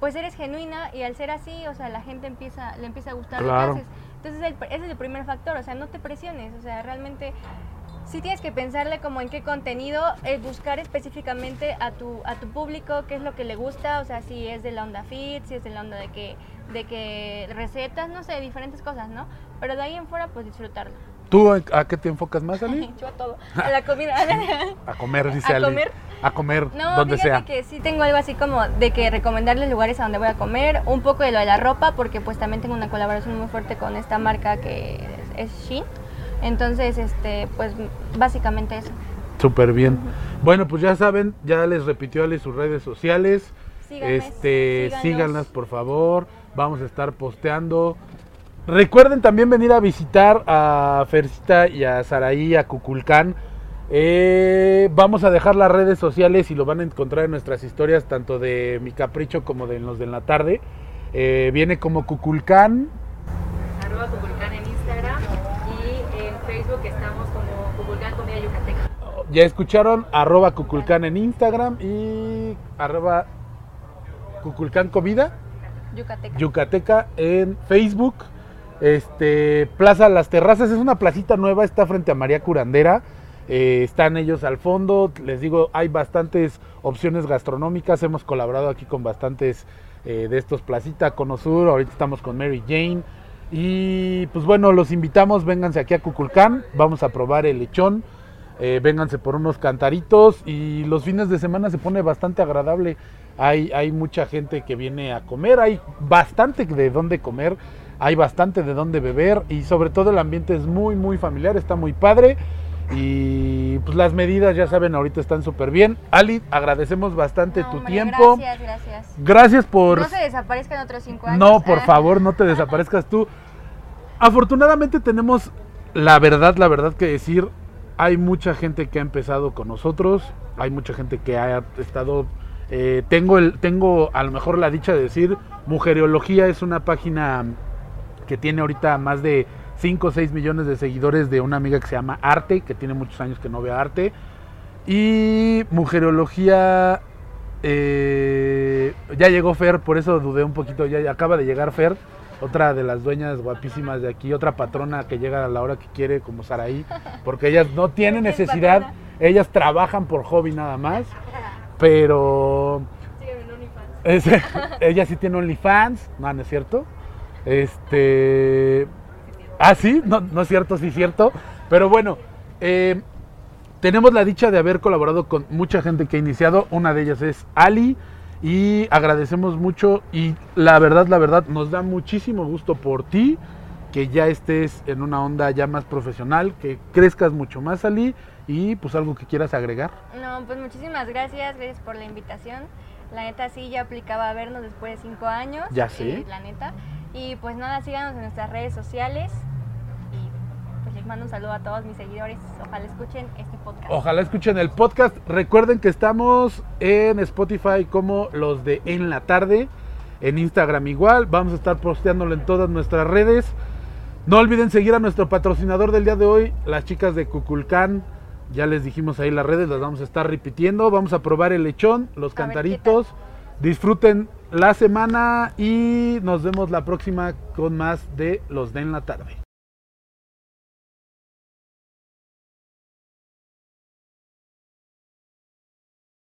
Speaker 4: pues eres genuina y al ser así, o sea, la gente empieza, le empieza a gustar
Speaker 2: Claro.
Speaker 4: lo que haces. Entonces, el- ese es el primer factor, o sea, no te presiones, o sea, realmente sí tienes que pensarle como en qué contenido, eh, buscar específicamente a tu, a tu público, qué es lo que le gusta, o sea, si es de la onda fit, si es de la onda de que, de que recetas, no sé, diferentes cosas, ¿no? Pero de ahí en fuera, pues disfrutarlo.
Speaker 2: ¿Tú a a qué te enfocas más, Ali? <laughs>
Speaker 4: Yo a todo, a la comida. <laughs>
Speaker 2: A comer, dice
Speaker 4: ¿A
Speaker 2: Ali.
Speaker 4: comer?
Speaker 2: A comer,
Speaker 4: No,
Speaker 2: donde
Speaker 4: fíjate
Speaker 2: sea.
Speaker 4: que sí tengo algo así como de que recomendarles lugares a donde voy a comer, un poco de lo de la ropa, porque pues también tengo una colaboración muy fuerte con esta marca que es, es Shein. Entonces, este, pues básicamente eso.
Speaker 2: Súper bien. Bueno, pues ya saben, ya les repitió Ali sus redes sociales.
Speaker 4: Síganme,
Speaker 2: este,
Speaker 4: síganos.
Speaker 2: síganlas por favor. Vamos a estar posteando. Recuerden también venir a visitar a Fercita y a Saraí, a Cuculcán. Eh, vamos a dejar las redes sociales y lo van a encontrar en nuestras historias, tanto de Mi Capricho como de los de en la tarde. Eh, viene como Cuculcán.
Speaker 5: Arroba Cuculcán en Instagram y en Facebook estamos como Cuculcán Comida Yucateca.
Speaker 2: Ya escucharon, arroba Cuculcán en Instagram y arroba Cuculcán Comida.
Speaker 4: Yucateca.
Speaker 2: Yucateca en Facebook. Este, Plaza Las Terrazas es una placita nueva, está frente a María Curandera. Eh, están ellos al fondo. Les digo, hay bastantes opciones gastronómicas. Hemos colaborado aquí con bastantes eh, de estos Placita Conosur. Ahorita estamos con Mary Jane. Y pues bueno, los invitamos, vénganse aquí a Cuculcán. Vamos a probar el lechón. Eh, vénganse por unos cantaritos y los fines de semana se pone bastante agradable. Hay, hay mucha gente que viene a comer, hay bastante de dónde comer, hay bastante de dónde beber y sobre todo el ambiente es muy, muy familiar, está muy padre. Y pues las medidas, ya saben, ahorita están súper bien. Ali, agradecemos bastante
Speaker 4: No,
Speaker 2: tu
Speaker 4: hombre,
Speaker 2: tiempo.
Speaker 4: Gracias, gracias.
Speaker 2: Gracias por...
Speaker 4: No se desaparezcan otros cinco años.
Speaker 2: No, por
Speaker 4: Ah.
Speaker 2: favor, no te desaparezcas tú. <laughs> Afortunadamente tenemos la verdad, la verdad que decir. Hay mucha gente que ha empezado con nosotros. Hay mucha gente que ha estado. eh, tengo el, tengo a lo mejor la dicha de decir, Mujereología es una página que tiene ahorita más de 5 o 6 millones de seguidores de una amiga que se llama Arte, que tiene muchos años que no ve arte. Y Mujerología eh, ya llegó Fer, por eso dudé un poquito. Ya, acaba de llegar Fer, otra de las dueñas guapísimas de aquí, otra patrona que llega a la hora que quiere, como Saraí, porque ellas no <laughs> tienen
Speaker 4: Es
Speaker 2: necesidad, ellas trabajan por hobby nada más, pero es- <laughs> ella sí tiene OnlyFans, no, no es cierto. Este. Ah, sí, no, no es cierto, sí es cierto. Pero bueno, eh, tenemos la dicha de haber colaborado con mucha gente que ha iniciado. Una de ellas es Ali. Y agradecemos mucho. Y la verdad, la verdad, nos da muchísimo gusto por ti. Que ya estés en una onda ya más profesional. Que crezcas mucho más, Ali. Y pues algo que quieras agregar.
Speaker 4: No, pues muchísimas gracias, gracias por la invitación. La neta sí ya aplicaba a vernos después de cinco años.
Speaker 2: Ya sé.
Speaker 4: eh, la neta. Y pues nada, síganos en nuestras redes sociales. Les mando un saludo a todos mis seguidores. Ojalá escuchen este podcast.
Speaker 2: Ojalá escuchen el podcast. Recuerden que estamos en Spotify como los de En la Tarde. En Instagram igual. Vamos a estar posteándolo en todas nuestras redes. No olviden seguir a nuestro patrocinador del día de hoy, las chicas de Cuculcán. Ya les dijimos ahí las redes, las vamos a estar repitiendo. Vamos a probar el lechón, los
Speaker 4: A
Speaker 2: cantaritos. Disfruten la semana y nos vemos la próxima con más de los de En la Tarde.